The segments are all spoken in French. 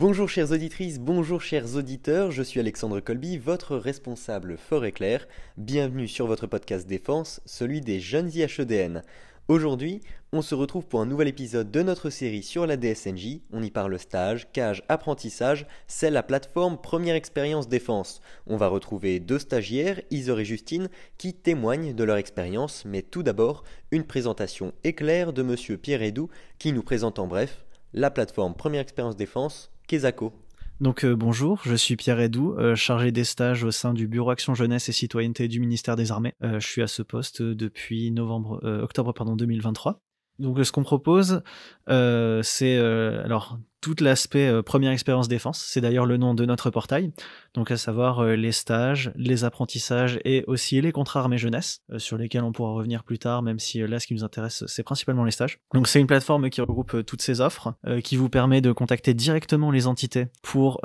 Bonjour chères auditrices, bonjour chers auditeurs, je suis Alexandre Colby, votre responsable fort et. Bienvenue sur votre podcast défense, celui des jeunes IHEDN. Aujourd'hui, on se retrouve pour un nouvel épisode de notre série sur la DSNJ. On y parle stage, cage, apprentissage, c'est la plateforme Première Expérience Défense. On va retrouver deux stagiaires, Isor et Justine, qui témoignent de leur expérience, mais tout d'abord, une présentation éclair de monsieur Pierre Edou, qui nous présente en bref la plateforme Première Expérience Défense Donc euh, bonjour, je suis Pierre Edou, euh, chargé des stages au sein du Bureau Action Jeunesse et Citoyenneté du ministère des Armées. Euh, je suis à ce poste depuis novembre, octobre pardon 2023. Donc ce qu'on propose, c'est alors tout l'aspect euh, première expérience défense. C'est d'ailleurs le nom de notre portail. Donc à savoir euh, les stages, les apprentissages et aussi les contrats armée jeunesse, euh, sur lesquels on pourra revenir plus tard, même si là ce qui nous intéresse c'est principalement les stages. Donc c'est une plateforme qui regroupe toutes ces offres, qui vous permet de contacter directement les entités pour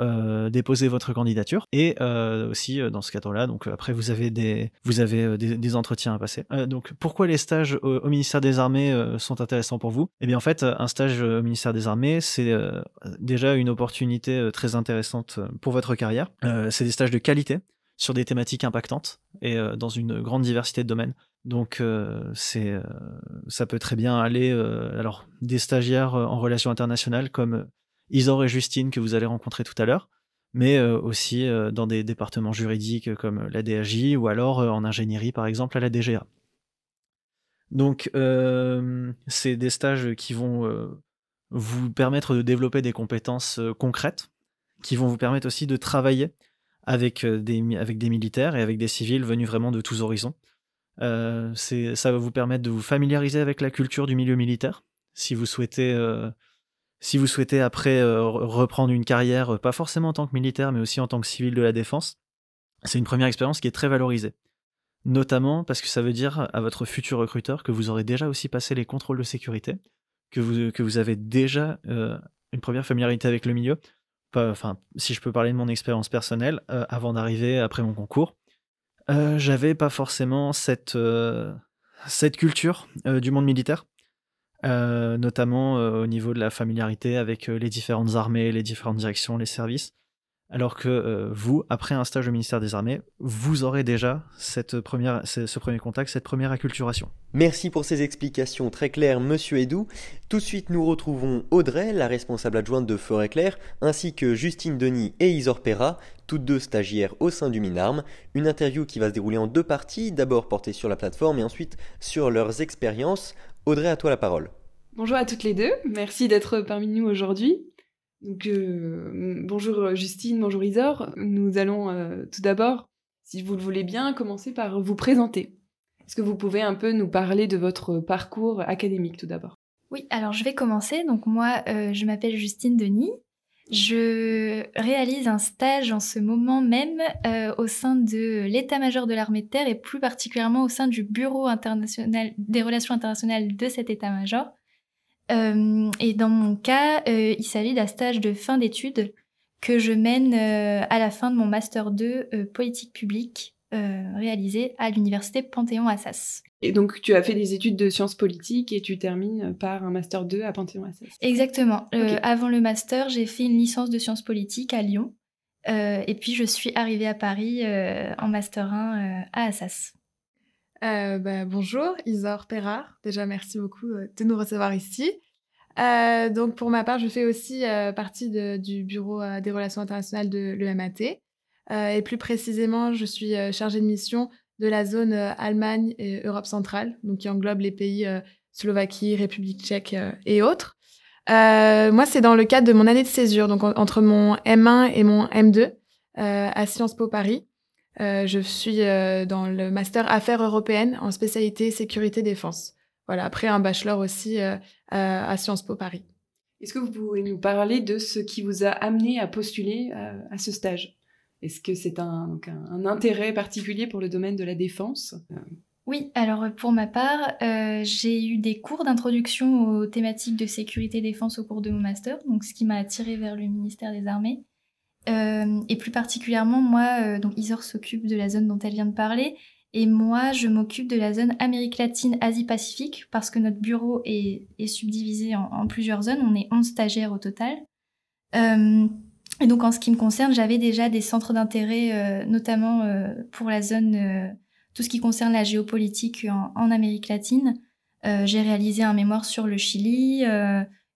déposer votre candidature. Et aussi dans ce cadre-là, donc après vous avez des vous avez des, entretiens à passer. donc pourquoi les stages au, au ministère des Armées sont intéressants pour vous? Eh bien en fait un stage au ministère des Armées c'est déjà une opportunité euh, très intéressante euh, pour votre carrière. Euh, c'est des stages de qualité sur des thématiques impactantes et dans une grande diversité de domaines. Donc ça peut très bien aller alors des stagiaires en relations internationales comme Isor et Justine que vous allez rencontrer tout à l'heure, mais aussi dans des départements juridiques comme la DAJ ou alors en ingénierie par exemple à la DGA. Donc c'est des stages qui vont vous permettre de développer des compétences euh, concrètes qui vont vous permettre aussi de travailler avec euh, des, avec des militaires et avec des civils venus vraiment de tous horizons. Euh, ça va vous permettre de vous familiariser avec la culture du milieu militaire. Si vous souhaitez après reprendre une carrière, pas forcément en tant que militaire, mais aussi en tant que civil de la défense, c'est une première expérience qui est très valorisée. Notamment parce que ça veut dire à votre futur recruteur que vous aurez déjà aussi passé les contrôles de sécurité, que vous, avez déjà euh, une première familiarité avec le milieu. Enfin, si je peux parler de mon expérience personnelle, euh, avant d'arriver après mon concours, euh, j'avais pas forcément cette, cette culture du monde militaire, notamment au niveau de la familiarité avec les différentes armées, les différentes directions, les services alors que euh, vous, après un stage au ministère des Armées, vous aurez déjà cette première, ce premier contact, cette première acculturation. Merci pour ces explications très claires, monsieur Edou. Tout de suite, nous retrouvons Audrey, la responsable adjointe de Forêt Claire, ainsi que Justine Denis et Isor Perra, toutes deux stagiaires au sein du MINARM. Une interview qui va se dérouler en deux parties, d'abord portée sur la plateforme et ensuite sur leurs expériences. Audrey, à toi la parole. Bonjour à toutes les deux, merci d'être parmi nous aujourd'hui. Donc, euh, bonjour euh, Justine, bonjour Isor. Nous allons euh, tout d'abord, si vous le voulez bien, commencer par vous présenter. Est-ce que vous pouvez un peu nous parler de votre parcours académique tout d'abord? Oui, alors je vais commencer. Donc moi, je m'appelle Justine Denis. Je réalise un stage en ce moment même au sein de l'état-major de l'armée de terre et plus particulièrement au sein du bureau international des relations internationales de cet état-major. Euh, et dans mon cas, euh, il s'agit d'un stage de fin d'études que je mène euh, à la fin de mon master 2 politique publique réalisé à l'université Panthéon-Assas. Et donc tu as fait des études de sciences politiques et tu termines par un master 2 à Panthéon-Assas. Exactement. avant le master, j'ai fait une licence de sciences politiques à Lyon. et puis je suis arrivée à Paris en master 1 à Assas. Euh, bah, bonjour, Isor Perrard. Déjà, merci beaucoup euh, de nous recevoir ici. Euh, donc, pour ma part, je fais aussi partie du Bureau des relations internationales de l'EMAT. et plus précisément, je suis chargée de mission de la zone Allemagne et Europe centrale, donc qui englobe les pays Slovaquie, République tchèque et autres. moi, c'est dans le cadre de mon année de césure, donc entre mon M1 et mon M2 à Sciences Po Paris. Euh, je suis euh, dans le master Affaires européennes en spécialité sécurité défense. Voilà, après un bachelor aussi euh, à Sciences Po Paris. Est-ce que vous pouvez nous parler de ce qui vous a amené à postuler à, ce stage? Est-ce que c'est un, un, intérêt particulier pour le domaine de la défense? Oui, alors pour ma part, j'ai eu des cours d'introduction aux thématiques de sécurité défense au cours de mon master, donc ce qui m'a attiré vers le ministère des Armées. Euh, et plus particulièrement, moi, euh, donc Isor s'occupe de la zone dont elle vient de parler, et moi, je m'occupe de la zone Amérique latine, Asie-Pacifique, parce que notre bureau est, subdivisé en, plusieurs zones. On est 11 stagiaires au total. Euh, et donc en ce qui me concerne, j'avais déjà des centres d'intérêt, notamment pour la zone, tout ce qui concerne la géopolitique en, Amérique latine. j'ai réalisé un mémoire sur le Chili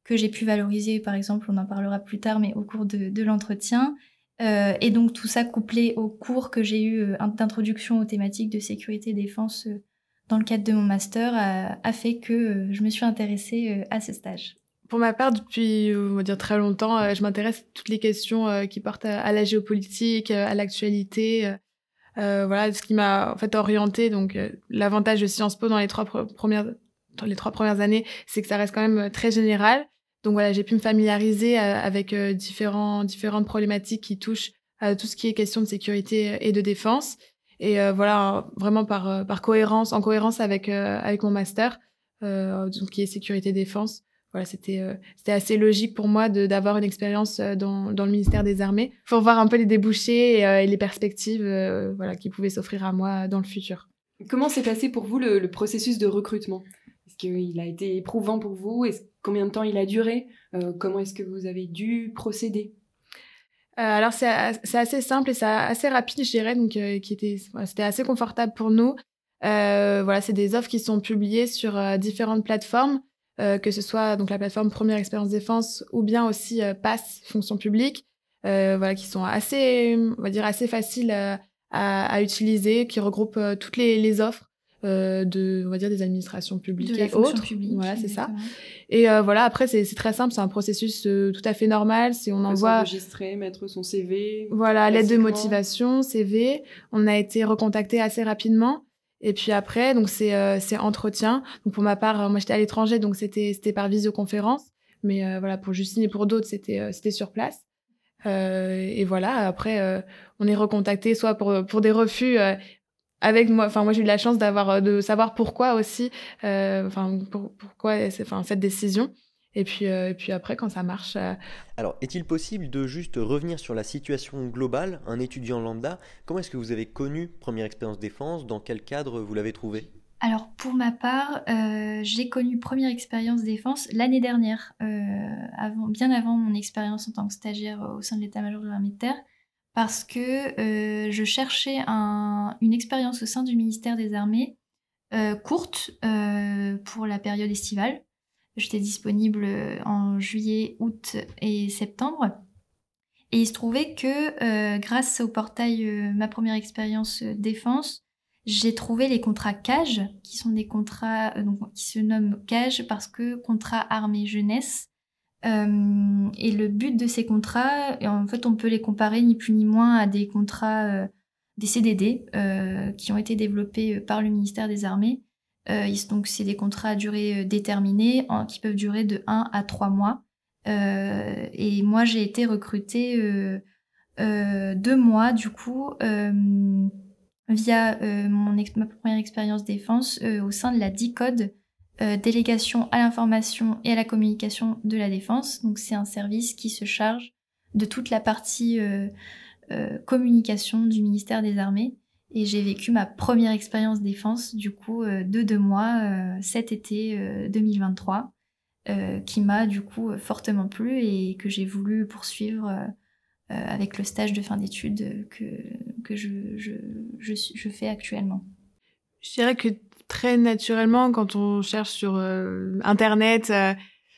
que j'ai pu valoriser, par exemple, on en parlera plus tard, mais au cours de, l'entretien. Euh, et donc tout ça couplé au cours que j'ai eu euh, d'introduction aux thématiques de sécurité et défense euh, dans le cadre de mon master a, fait que je me suis intéressée à ce stage. Pour ma part, depuis on va dire très longtemps, je m'intéresse à toutes les questions qui portent à, la géopolitique, à l'actualité. voilà, ce qui m'a en fait orienté. Donc l'avantage de Sciences Po dans les trois premières dans les trois premières années, c'est que ça reste quand même très général. Donc voilà, j'ai pu me familiariser euh, avec euh, différentes problématiques qui touchent à tout ce qui est question de sécurité et de défense. Et euh, voilà, vraiment par, par cohérence, en cohérence avec, avec mon master, donc qui est sécurité défense. Voilà, c'était assez logique pour moi d'avoir une expérience dans, dans le ministère des Armées pour voir un peu les débouchés et, les perspectives voilà, qui pouvaient s'offrir à moi dans le futur. Comment s'est passé pour vous le processus de recrutement? Est-ce qu'il a été éprouvant pour vous? Combien de temps il a duré? Euh, Comment est-ce que vous avez dû procéder? Euh, alors c'est assez simple et c'est assez rapide, je dirais, donc euh, c'était assez confortable pour nous. voilà, c'est des offres qui sont publiées sur différentes plateformes, que ce soit donc la plateforme Première Expérience Défense ou bien aussi Pass Fonction Publique, voilà, qui sont assez, on va dire assez faciles à, utiliser, qui regroupent toutes les offres. Euh, de on va dire des administrations publiques et autres. voilà c'est ça. et euh, voilà après c'est très simple c'est un processus euh, tout à fait normal. Si on envoie enregistrer mettre son CV voilà l'aide de motivation CV on a été recontacté assez rapidement. Et puis après donc c'est c'est entretien. Donc pour ma part moi j'étais à l'étranger donc c'était c'était par visioconférence. Mais voilà pour Justine et pour d'autres c'était c'était sur place. Et voilà après on est recontacté soit pour pour des refus avec moi enfin moi j'ai eu la chance d'avoir euh, de savoir pourquoi aussi euh, enfin pourquoi enfin cette décision. Et puis euh, et puis après quand ça marche alors est-il possible de juste revenir sur la situation globale un étudiant lambda? Comment est-ce que vous avez connu première expérience défense? Dans quel cadre vous l'avez trouvé? Alors pour ma part, j'ai connu première expérience défense l'année dernière, avant, bien avant mon expérience en tant que stagiaire au sein de l'état-major de l'armée de terre parce que euh, je cherchais une expérience au sein du ministère des Armées euh, courte euh, pour la période estivale. J'étais disponible en juillet, août et septembre. Et il se trouvait que grâce au portail Ma première expérience défense, j'ai trouvé les contrats CAGE, qui sont des contrats qui se nomment CAGE parce que contrat armée jeunesse, euh, et le but de ces contrats, en fait, on peut les comparer ni plus ni moins à des contrats, euh, des CDD, euh, qui ont été développés par le ministère des Armées. donc, c'est des contrats à durée déterminée, qui peuvent durer de 1 à 3 mois. et moi, j'ai été recrutée deux mois, du coup, via mon ma première expérience défense au sein de la DICODE, euh, délégation à l'information et à la communication de la défense. Donc c'est un service qui se charge de toute la partie euh, euh, communication du ministère des Armées. Et j'ai vécu ma première expérience défense, du coup, de deux mois cet été 2023, qui m'a du coup fortement plu et que j'ai voulu poursuivre avec le stage de fin d'études que, que je, je, je, je fais actuellement. Je dirais que très naturellement quand on cherche sur euh, internet euh,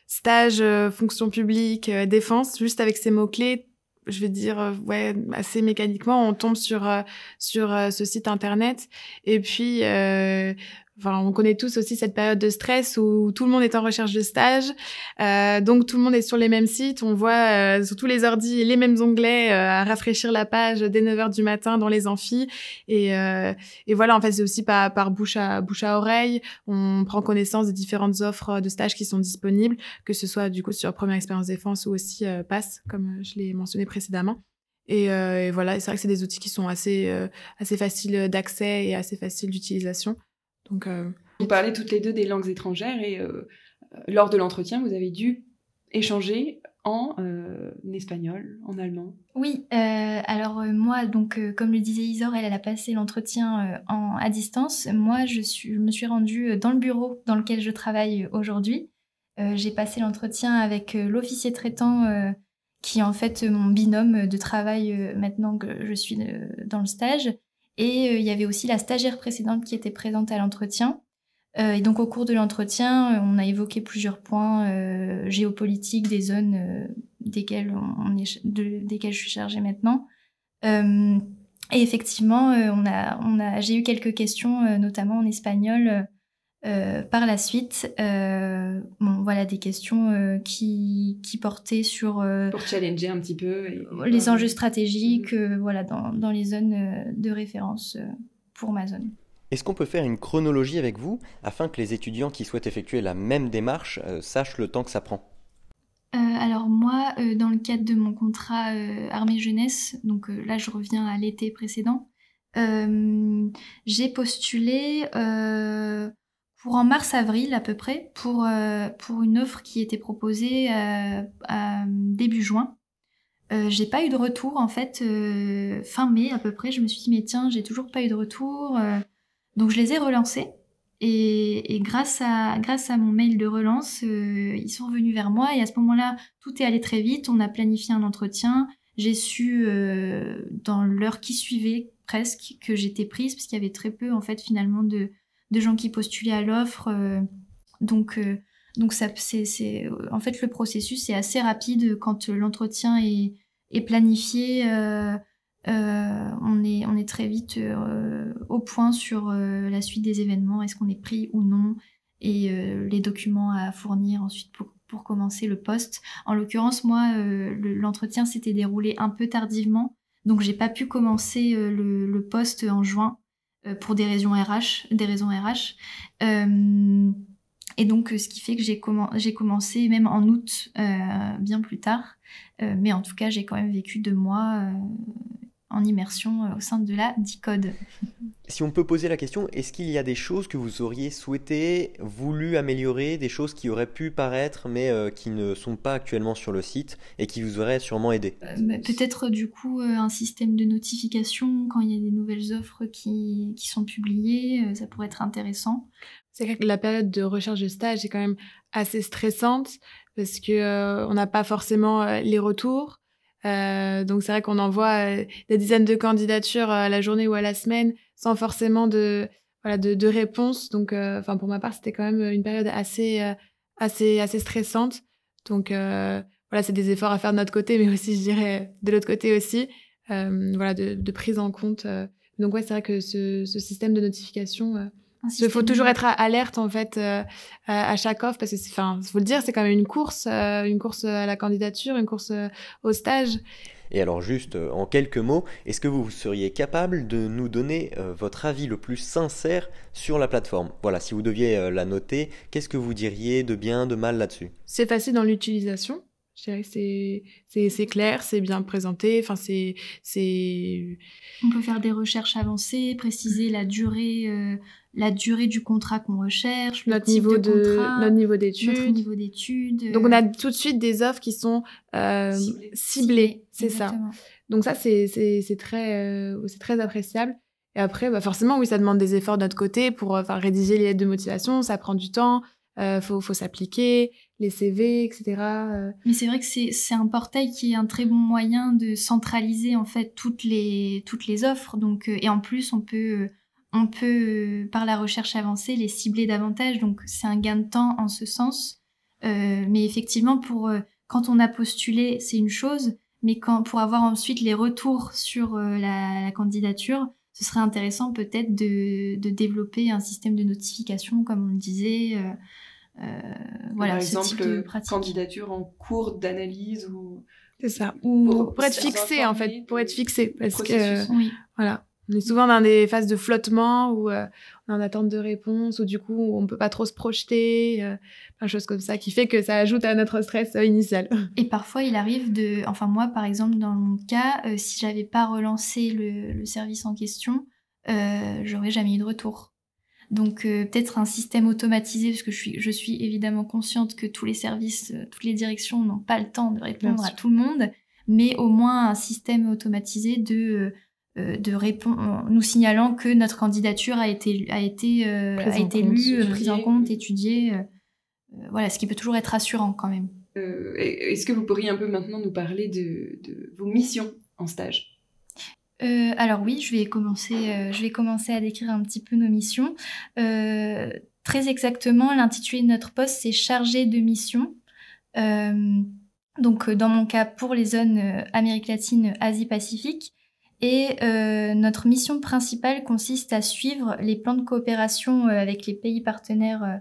stage euh, fonction publique défense juste avec ces mots clés je vais dire ouais assez mécaniquement on tombe sur sur ce site internet. Et puis Enfin, on connaît tous aussi cette période de stress où tout le monde est en recherche de stage, euh, donc tout le monde est sur les mêmes sites. On voit euh, sur tous les ordis les mêmes onglets euh, à rafraîchir la page dès 9 heures du matin dans les amphis. Et, euh, et voilà, en fait, c'est aussi par, par bouche à bouche à oreille. On prend connaissance des différentes offres de stage qui sont disponibles, que ce soit du coup sur Première Expérience Défense ou aussi Pass, comme je l'ai mentionné précédemment. Et, et voilà, c'est vrai que c'est des outils qui sont assez assez faciles d'accès et assez faciles d'utilisation. Donc, euh, Vous parlez toutes les deux des langues étrangères et euh, lors de l'entretien, vous avez dû échanger en euh, espagnol, en allemand. Oui, alors moi, donc comme le disait Isor, elle, a passé l'entretien à distance. Moi, je, suis, je me suis rendue dans le bureau dans lequel je travaille aujourd'hui. J'ai passé l'entretien avec l'officier traitant qui est en fait mon binôme de travail maintenant que je suis dans le stage. Et il y avait aussi la stagiaire précédente qui était présente à l'entretien. et donc au cours de l'entretien, on a évoqué plusieurs points géopolitiques des zones desquelles, on est, desquelles je suis chargée maintenant. Et effectivement, euh, on a, on a, j'ai eu quelques questions, euh, notamment en espagnol, euh, par la suite. bon, voilà, des questions qui, qui portaient sur... Pour challenger un petit peu. les enjeux stratégiques, mhm. voilà, dans, dans, les zones de référence pour ma zone. Est-ce qu'on peut faire une chronologie avec vous afin que les étudiants qui souhaitent effectuer la même démarche sachent le temps que ça prend? Euh, alors moi, euh, dans le cadre de mon contrat euh, armée jeunesse, donc là je reviens à l'été précédent, j'ai postulé pour en mars-avril à peu près pour, pour une offre qui était proposée à début juin. j'ai pas eu de retour en fait fin mai à peu près. Je me suis dit mais tiens j'ai toujours pas eu de retour, donc je les ai relancés. Et, grâce, à, grâce à mon mail de relance, euh, ils sont venus vers moi et à ce moment-là, tout est allé très vite. On a planifié un entretien. J'ai su euh, dans l'heure qui suivait presque que j'étais prise parce qu'il y avait très peu en fait finalement de, de gens qui postulaient à l'offre. Euh, donc donc ça c'est en fait le processus est assez rapide quand l'entretien est, est planifié. Euh, on, est, on est très vite euh, au point sur euh, la suite des événements, est-ce qu'on est pris ou non, et les documents à fournir ensuite pour, pour commencer le poste. En l'occurrence, moi, l'entretien s'était déroulé un peu tardivement, donc j'ai pas pu commencer le, poste en juin pour des raisons RH, des raisons RH. et donc, ce qui fait que j'ai commencé même en août, bien plus tard. mais en tout cas, j'ai quand même vécu deux mois en immersion euh, au sein de la DICODE. Si on peut poser la question, est-ce qu'il y a des choses que vous auriez souhaité, voulu améliorer, des choses qui auraient pu paraître mais euh, qui ne sont pas actuellement sur le site et qui vous auraient sûrement aidé? Euh, bah, Peut-être du coup un système de notification quand il y a des nouvelles offres qui, qui sont publiées, ça pourrait être intéressant. C'est que la période de recherche de stage est quand même assez stressante parce que on n'a pas forcément les retours. Euh, donc c'est vrai qu'on envoie euh, des dizaines de candidatures à la journée ou à la semaine sans forcément de voilà de, de réponse. Donc euh, enfin pour ma part c'était quand même une période assez assez assez stressante. Donc voilà c'est des efforts à faire de notre côté, mais aussi je dirais de l'autre côté aussi voilà de, de, prise en compte. donc ouais c'est vrai que ce, ce, système de notification il faut toujours être alerte en fait euh, à chaque offre parce que enfin faut le dire c'est quand même une course euh, une course à la candidature une course euh, au stage. Et alors juste en quelques mots est-ce que vous seriez capable de nous donner votre avis le plus sincère sur la plateforme? Voilà si vous deviez la noter qu'est-ce que vous diriez de bien de mal là-dessus? C'est facile dans l'utilisation c'est, c'est, clair, c'est bien présenté. Enfin, c'est, c'est... On peut faire des recherches avancées, préciser la durée la durée du contrat qu'on recherche, notre niveau de, notre niveau d'études, notre niveau d'études. Donc on a tout de suite des offres qui sont euh, ciblées, c'est ça. Donc ça c'est c'est très euh, c'est très appréciable. Et après bah forcément oui ça demande des efforts de notre côté pour euh, enfin rédiger les lettres de motivation, ça prend du temps. Euh, faut, s'appliquer, les CV, etc. Euh. Mais c'est vrai que c'est un portail qui est un très bon moyen de centraliser en fait toutes les, offres. Donc, et en plus, on peut on peut, par la recherche avancée, les cibler davantage. Donc, c'est un gain de temps en ce sens. Euh, mais effectivement, pour euh, quand on a postulé, c'est une chose. Mais quand, pour avoir ensuite les retours sur euh, la, candidature, ce serait intéressant peut-être de, développer un système de notification, comme on le disait. voilà, Par exemple, candidature en cours d'analyse ou. C'est ça. Ou pour, être fixé, en fait, pour être fixé. Parce que, oui. voilà. On est souvent dans des phases de flottement où euh, on est en attente de réponse, ou du coup on peut pas trop se projeter, euh, plein de choses comme ça, qui fait que ça ajoute à notre stress euh, initial. Et parfois il arrive de, enfin moi par exemple dans mon cas, si j'avais pas relancé le, service en question, j'aurais jamais eu de retour. Donc peut-être un système automatisé, parce que je suis, je suis évidemment consciente que tous les services, toutes les directions n'ont pas le temps de répondre à tout le monde, mais au moins un système automatisé de euh, de répondre, nous signalant que notre candidature a été, a été, euh, a été lue, prise en compte, étudiée. Euh, voilà, ce qui peut toujours être rassurant quand même. Est-ce que vous pourriez un peu maintenant nous parler de, de vos missions en stage? Euh, alors oui, je vais commencer, euh, je vais commencer à décrire un petit peu nos missions. Euh, très exactement, l'intitulé de notre poste, c'est chargé de mission. donc dans mon cas, pour les zones Amérique latine, Asie-Pacifique. Et notre mission principale consiste à suivre les plans de coopération avec les pays partenaires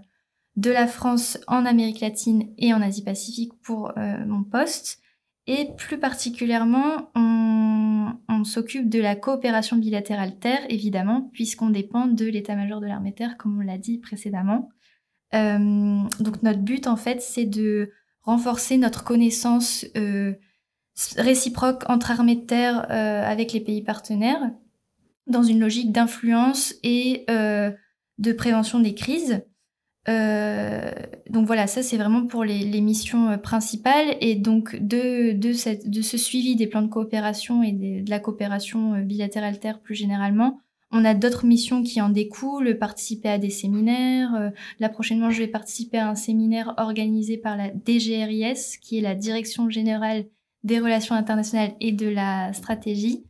de la France en Amérique latine et en Asie-Pacifique pour mon poste. Et plus particulièrement, on, s'occupe de la coopération bilatérale terre, évidemment, puisqu'on dépend de l'état-major de l'armée terre, comme on l'a dit précédemment. Euh, donc notre but, en fait, c'est de renforcer notre connaissance euh, réciproque entre armées de terre euh, avec les pays partenaires, dans une logique d'influence et de prévention des crises. Euh, donc voilà, ça c'est vraiment pour les, missions euh, principales. Et donc de, de, cette, de, ce suivi des plans de coopération et de la coopération euh, bilatérale terre plus généralement, on a d'autres missions qui en découlent, participer à des séminaires. là prochainement, je vais participer à un séminaire organisé par la DGRIS, qui est la Direction générale des relations internationales et de la stratégie.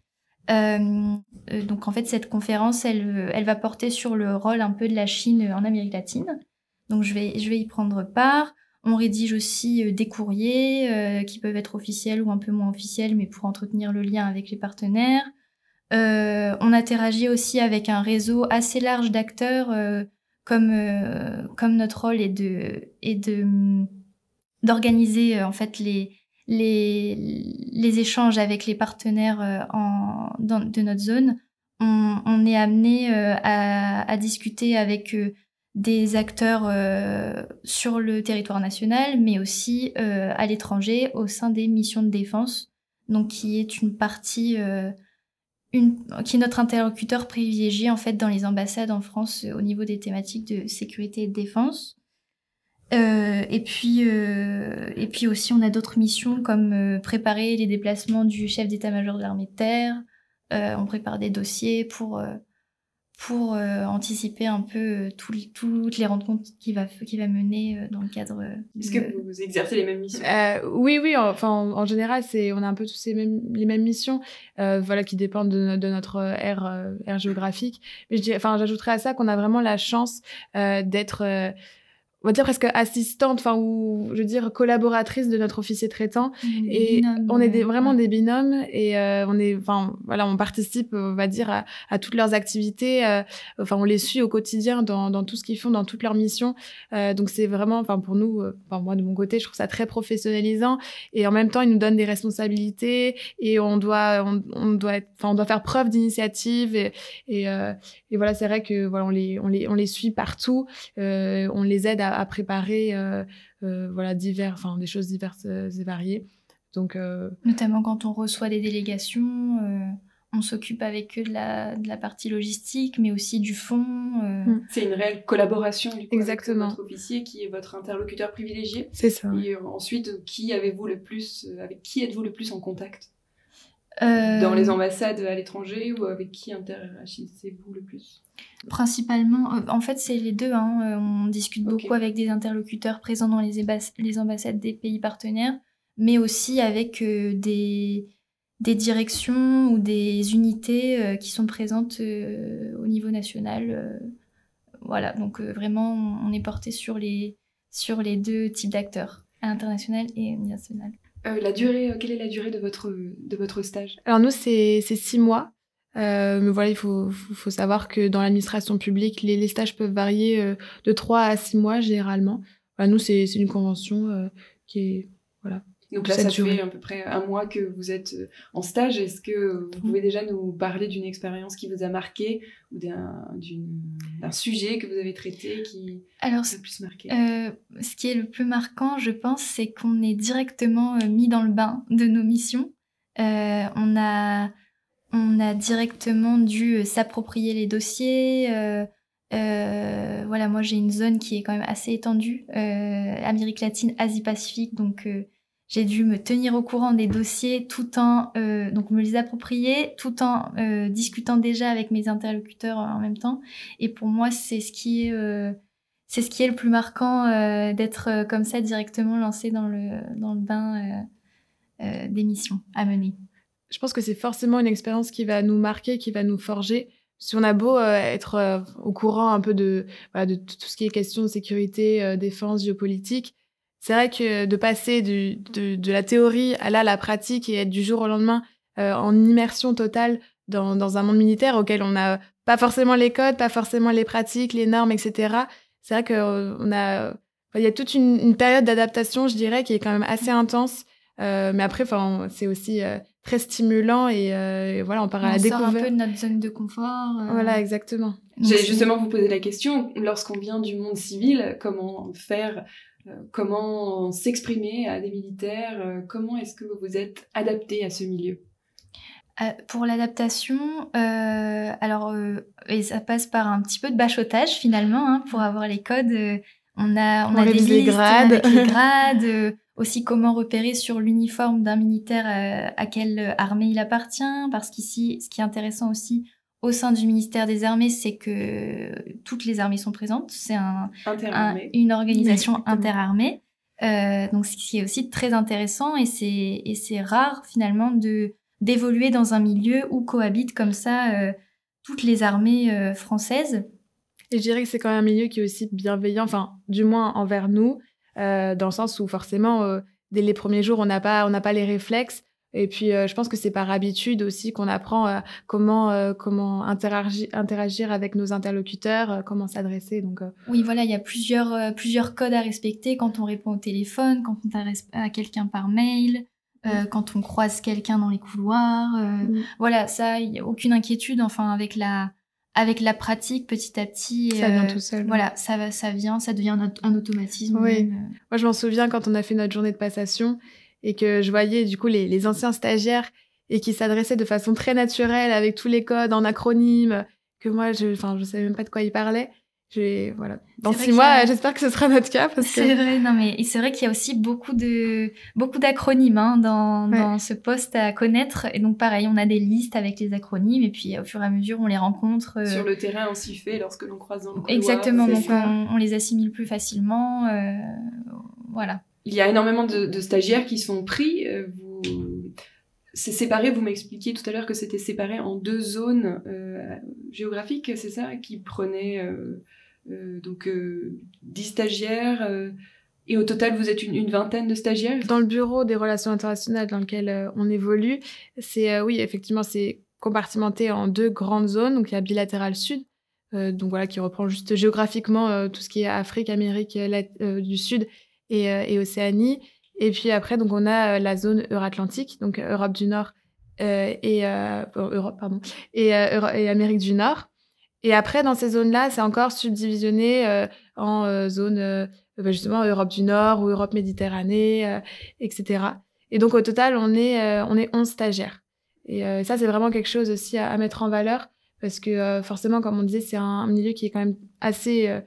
donc en fait, cette conférence, elle, elle va porter sur le rôle un peu de la Chine en Amérique latine. Donc je vais, je vais y prendre part. On rédige aussi euh, des courriers euh, qui peuvent être officiels ou un peu moins officiels, mais pour entretenir le lien avec les partenaires. Euh, on interagit aussi avec un réseau assez large d'acteurs, comme, comme notre rôle est de, est de d'organiser en fait les, les, échanges avec les partenaires en, de notre zone. On, est amené à, à, discuter avec des acteurs euh, sur le territoire national, mais aussi euh, à l'étranger au sein des missions de défense, donc qui est une partie, euh, qui est notre interlocuteur privilégié en fait dans les ambassades en France au niveau des thématiques de sécurité et de défense. Et puis, et puis aussi, on a d'autres missions comme préparer les déplacements du chef d'état-major de l'armée de terre. on prépare des dossiers pour pour euh, anticiper un peu euh, toutes les rencontres qu'il va, qui va mener euh, dans le cadre. Est-ce que vous exercez les mêmes missions? Oui, oui. Enfin, en, général, c'est on a un peu tous ces mêmes, les mêmes missions, voilà, qui dépendent de, de notre aire, aire géographique. Mais je enfin, j'ajouterais à ça qu'on a vraiment la chance d'être on va dire presque assistante, enfin ou je veux dire collaboratrice de notre officier traitant. et on est des, vraiment des binômes et euh, on est, enfin voilà, on participe, on va dire à, à toutes leurs activités. Euh, enfin, on les suit au quotidien dans, dans tout ce qu'ils font, dans toutes leurs missions. Euh, donc c'est vraiment, enfin pour nous, euh, enfin moi de mon côté, je trouve ça très professionnalisant et en même temps, ils nous donnent des responsabilités et on doit, on, on doit, être, enfin on doit faire preuve d'initiative et et, euh, et voilà, c'est vrai que voilà, on les, on les, on les suit partout, on les aide à à, préparer euh, euh, voilà, divers, enfin, des choses diverses et variées. Donc, euh, Notamment quand on reçoit des délégations on s'occupe avec eux de la, de la, partie logistique, mais aussi du fond. Mm. C'est une réelle collaboration du Exactement. avec votre officier qui est votre interlocuteur privilégié. C'est ça. Et ensuite, qui avez-vous le plus, avec qui êtes-vous le plus en contact? Dans les ambassades à l'étranger ou avec qui interagissez-vous le plus? Principalement, euh, en fait, c'est les deux. Hein. Euh, on discute beaucoup avec des interlocuteurs présents dans les, les, ambassades des pays partenaires, mais aussi avec euh, des, des, directions ou des unités qui sont présentes au niveau national. voilà, donc vraiment, on est porté sur les, sur les deux types d'acteurs, international et national. La durée, quelle est la durée de votre, de votre stage? Alors nous, c'est six mois. Euh, mais voilà, il faut, faut, savoir que dans l'administration publique, les, stages peuvent varier euh, de 3 à 6 mois généralement. nous, c'est une convention euh, qui est. Voilà. Donc là, ça fait à peu près un mois que vous êtes euh, en stage. Est-ce que vous pouvez déjà nous parler d'une expérience qui vous a marqué ou d'un sujet que vous avez traité qui Alors, vous a plus marqué? euh, Ce qui est le plus marquant, je pense, c'est qu'on est directement mis dans le bain de nos missions. on a on a directement dû euh, s'approprier les dossiers. Euh, euh, voilà, moi j'ai une zone qui est quand même assez étendue, Amérique latine, Asie-Pacifique, donc j'ai dû me tenir au courant des dossiers tout en donc me les approprier, tout en discutant déjà avec mes interlocuteurs en même temps. Et pour moi, c'est ce qui est c'est ce qui est le plus marquant d'être comme ça directement lancé dans le, dans le bain des missions à mener. Je pense que c'est forcément une expérience qui va nous marquer, qui va nous forger. Si on a beau être au courant un peu de, de tout ce qui est question de sécurité, défense, géopolitique, c'est vrai que de passer de, de, la théorie à là, la pratique et être du jour au lendemain euh, en immersion totale dans, dans, un monde militaire auquel on n'a pas forcément les codes, pas forcément les pratiques, les normes, etc. C'est vrai qu'on a, il y a toute une, période d'adaptation, je dirais, qui est quand même assez intense. Euh, mais après, enfin, c'est aussi euh, très stimulant et, voilà, on part à la découverte. un peu de notre zone de confort. Voilà, exactement. J'allais justement vous poser la question, lorsqu'on vient du monde civil, comment faire euh, comment s'exprimer à des militaires, euh, comment est-ce que vous vous êtes adapté à ce milieu? Euh, pour l'adaptation, alors et ça passe par un petit peu de bachotage finalement hein, pour avoir les codes. on a on, a des listes grades. avec les grades, aussi comment repérer sur l'uniforme d'un militaire à quelle armée il appartient, parce qu'ici, ce qui est intéressant aussi, au sein du ministère des Armées, c'est que toutes les armées sont présentes. C'est un, une organisation interarmée. Euh, donc, ce qui est aussi très intéressant et c'est, et c'est rare finalement de, d'évoluer dans un milieu où cohabitent comme ça euh, toutes les armées euh, françaises. Et je dirais que c'est quand même un milieu qui est aussi bienveillant, enfin, du moins envers nous, dans le sens où forcément, dès les premiers jours, on n'a pas, on n'a pas les réflexes. Et puis, euh, je pense que c'est par habitude aussi qu'on apprend euh, comment euh, comment interagir, interagir avec nos interlocuteurs, comment s'adresser. Donc oui, voilà, il y a plusieurs plusieurs codes à respecter quand on répond au téléphone, quand on s'adresse à quelqu'un par mail, quand on croise quelqu'un dans les couloirs. Voilà, ça, il y a aucune inquiétude. Enfin, avec la avec la pratique, petit à petit, ça vient tout seul. Voilà, ça va, ça vient, ça devient un, un automatisme. Oui. Moi, je m'en souviens quand on a fait notre journée de passation et que je voyais du coup les, les anciens stagiaires et qui s'adressaient de façon très naturelle avec tous les codes en acronyme que moi je enfin je savais même pas de quoi ils parlaient. J'ai voilà. Dans six mois j'espère que ce sera notre cas parce c'est vrai non mais c'est vrai qu'il y a aussi beaucoup de beaucoup d'acronymes hein, dans, dans ce poste à connaître. Et donc pareil on a des listes avec les acronymes et puis au fur et à mesure on les rencontre euh, sur le terrain on s'y fait lorsque l'on croise dans le couloir exactement donc on, on, les assimile plus facilement euh, voilà il y a énormément de, stagiaires qui sont pris. Euh, c'est séparé, vous m'expliquiez tout à l'heure que c'était séparé en deux zones euh, géographiques, c'est ça, qui prenaient euh, donc 10 stagiaires. et au total, vous êtes une, vingtaine de stagiaires? Dans le bureau des relations internationales dans lequel on évolue, c'est oui, effectivement, c'est compartimenté en deux grandes zones. Donc il y a bilatéral sud, donc voilà, qui reprend juste géographiquement tout ce qui est Afrique, Amérique du Sud euh, et, Océanie. Et puis après, donc on a euh, la zone Euro-Atlantique, donc euh, Europe du Nord et Europe, pardon, et, et, Amérique du Nord. Et après, dans ces zones-là, c'est encore subdivisionné en zone bah, justement Europe du Nord ou Europe Méditerranée, etc. Et donc au total, on est on est 11 stagiaires. Et ça, c'est vraiment quelque chose aussi à, mettre en valeur parce que forcément, comme on disait, c'est un, milieu qui est quand même assez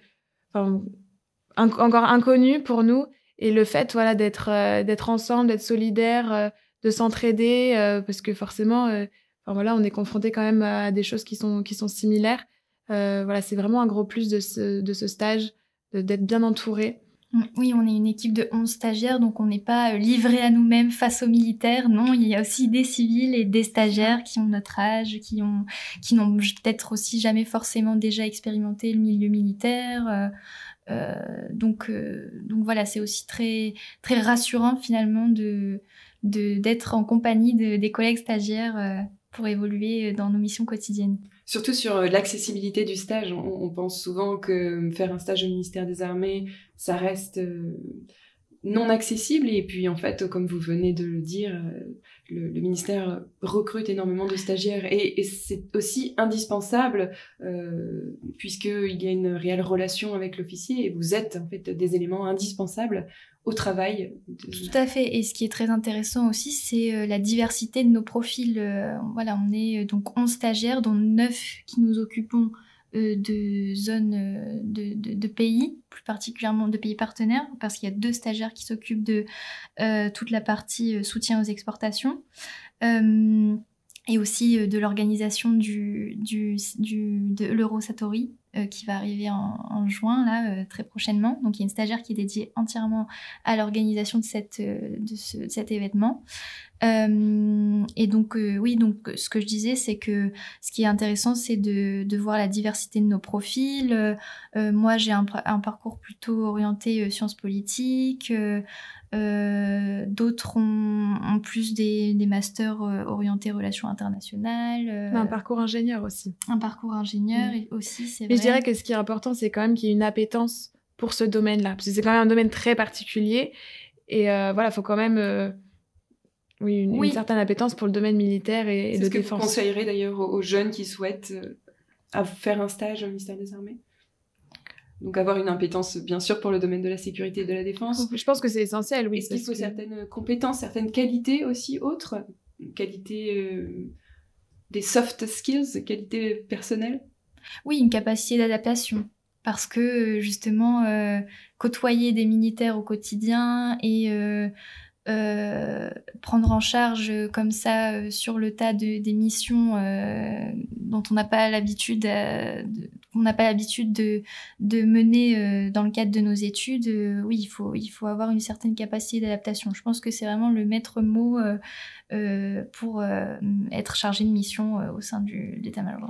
encore inconnu pour nous. Et le fait voilà, d'être euh, ensemble, d'être solidaire, euh, de s'entraider, euh, parce que forcément, voilà, on est confronté quand même à des choses qui sont, qui sont similaires. voilà, c'est vraiment un gros plus de ce, de ce stage, d'être bien entouré. Mm, oui, on est une équipe de 11 stagiaires, donc on n'est pas livré à nous-mêmes face aux militaires. Non, il y a aussi des civils et des stagiaires qui ont notre âge, qui ont, qui n'ont peut-être aussi jamais forcément déjà expérimenté le milieu militaire. Euh, donc, euh, donc voilà, c'est aussi très, très rassurant finalement d'être en compagnie de, des collègues stagiaires euh, pour évoluer dans nos missions quotidiennes. Surtout sur l'accessibilité du stage, on, pense souvent que faire un stage au ministère des Armées, ça reste non accessible. Et puis en fait, comme vous venez de le dire, le, ministère recrute énormément de stagiaires et, c'est aussi indispensable euh, puisqu'il y a une réelle relation avec l'officier et vous êtes en fait des éléments indispensables au travail. Tout à fait. Et ce qui est très intéressant aussi, c'est euh, la diversité de nos profils. Euh, voilà, on est donc 11 stagiaires, dont 9 qui nous occupons de zones de, de, pays, plus particulièrement de pays partenaires, parce qu'il y a deux stagiaires qui s'occupent de toute la partie soutien aux exportations. et aussi de l'organisation du, du, du, de l'Eurosatori, qui va arriver en, juin, là, très prochainement. Donc, il y a une stagiaire qui est dédiée entièrement à l'organisation de, cette, de, cet événement. et donc, oui, donc, ce que je disais, c'est que ce qui est intéressant, c'est de, de, voir la diversité de nos profils. moi, j'ai un, un, parcours plutôt orienté sciences politiques. Euh, d'autres ont, plus des, masters euh, orientés relations internationales. Euh, un parcours ingénieur aussi. Un parcours ingénieur mm. aussi, c'est vrai. Dirais que ce qui est important, c'est quand même qu'il y ait une appétence pour ce domaine-là. Parce que c'est quand même un domaine très particulier. Et voilà, il faut quand même... Oui une, certaine appétence pour le domaine militaire et, de défense. C'est ce que vous conseillerez d'ailleurs aux, jeunes qui souhaitent faire un stage au ministère des Armées? Donc avoir une impétence, bien sûr, pour le domaine de la sécurité et de la défense. Je pense que c'est essentiel, oui. Est-ce qu'il faut certaines compétences, certaines qualités aussi autres? Qualités euh, des soft skills, qualités personnelles? Oui, une capacité d'adaptation. Parce que justement, euh, côtoyer des militaires au quotidien et euh, euh, prendre en charge comme ça euh, sur le tas de, des missions euh, dont on n'a pas l'habitude on n'a pas l'habitude de, de mener dans le cadre de nos études oui il faut il faut avoir une certaine capacité d'adaptation. Je pense que c'est vraiment le maître mot pour être chargé de mission au sein du l'état-major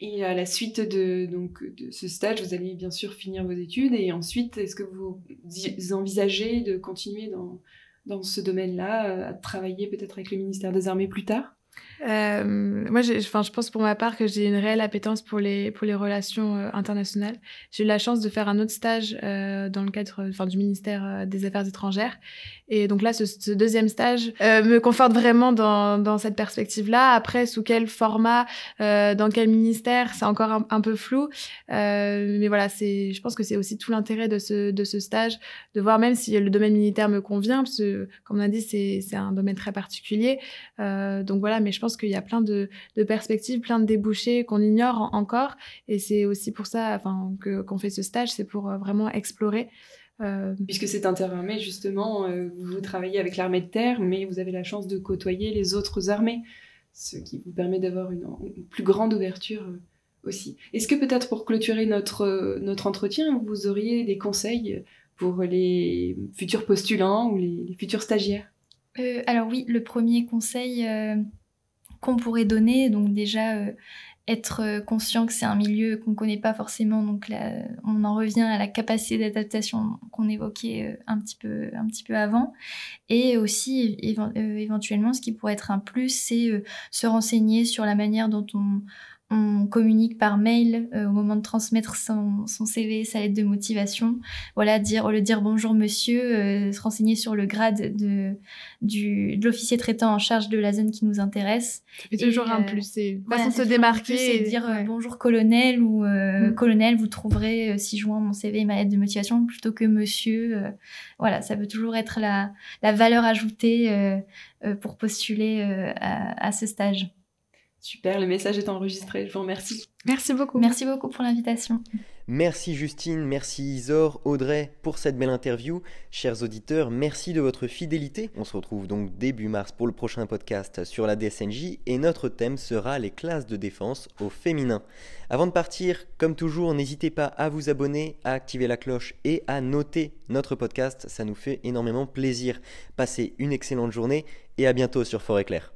et à la suite de donc de ce stage vous allez bien sûr finir vos études et ensuite est-ce que vous envisagez de continuer dans dans ce domaine-là, euh, à travailler peut-être avec le ministère des Armées plus tard? Euh, moi, enfin, je pense pour ma part que j'ai une réelle appétence pour les, pour les relations euh, internationales. J'ai eu la chance de faire un autre stage euh, dans le cadre enfin, du ministère euh, des Affaires étrangères. Et donc là, ce, ce deuxième stage me conforte vraiment dans, dans cette perspective-là. Après, sous quel format, dans quel ministère, c'est encore un, peu flou. mais voilà, c'est, je pense que c'est aussi tout l'intérêt de ce, de ce stage, de voir même si le domaine militaire me convient, parce que, comme on a dit, c'est, c'est un domaine très particulier. donc voilà, mais je pense qu'il y a plein de, perspectives, plein de débouchés qu'on ignore encore. Et c'est aussi pour ça enfin, que, qu'on fait ce stage, c'est pour euh, vraiment explorer. Euh, Puisque c'est interarmée, justement, euh, vous travaillez avec l'armée de terre, mais vous avez la chance de côtoyer les autres armées, ce qui vous permet d'avoir une, plus grande ouverture aussi. Est-ce que peut-être pour clôturer notre, notre entretien, vous auriez des conseils pour les futurs postulants ou les, futurs stagiaires? Alors oui, le premier conseil, qu'on pourrait donner. Donc déjà, euh, être euh, conscient que c'est un milieu qu'on ne connaît pas forcément. Donc là, on en revient à la capacité d'adaptation qu'on évoquait euh, un petit, peu, un petit peu avant. Et aussi, éventuellement, ce qui pourrait être un plus, c'est se renseigner sur la manière dont on on communique par mail euh, au moment de transmettre son, CV, sa lettre de motivation. Voilà, dire, au lieu de dire bonjour monsieur, euh, se renseigner sur le grade de, du, de l'officier traitant en charge de la zone qui nous intéresse. C'est toujours un euh, plus, c'est façon de se démarquer. Et dire bonjour colonel ou mm. colonel, vous trouverez si joint mon CV et ma lettre de motivation plutôt que monsieur. voilà, ça peut toujours être la, la valeur ajoutée pour postuler à, à ce stage. Super, le message est enregistré. Je vous remercie. Merci beaucoup. Merci beaucoup pour l'invitation. Merci Justine, merci Isor, Audrey pour cette belle interview. Chers auditeurs, merci de votre fidélité. On se retrouve donc début mars pour le prochain podcast sur la DSNJ et notre thème sera les classes de défense au féminin. Avant de partir, comme toujours, n'hésitez pas à vous abonner, à activer la cloche et à noter notre podcast. Ça nous fait énormément plaisir. Passez une excellente journée et à bientôt sur Forêt Claire.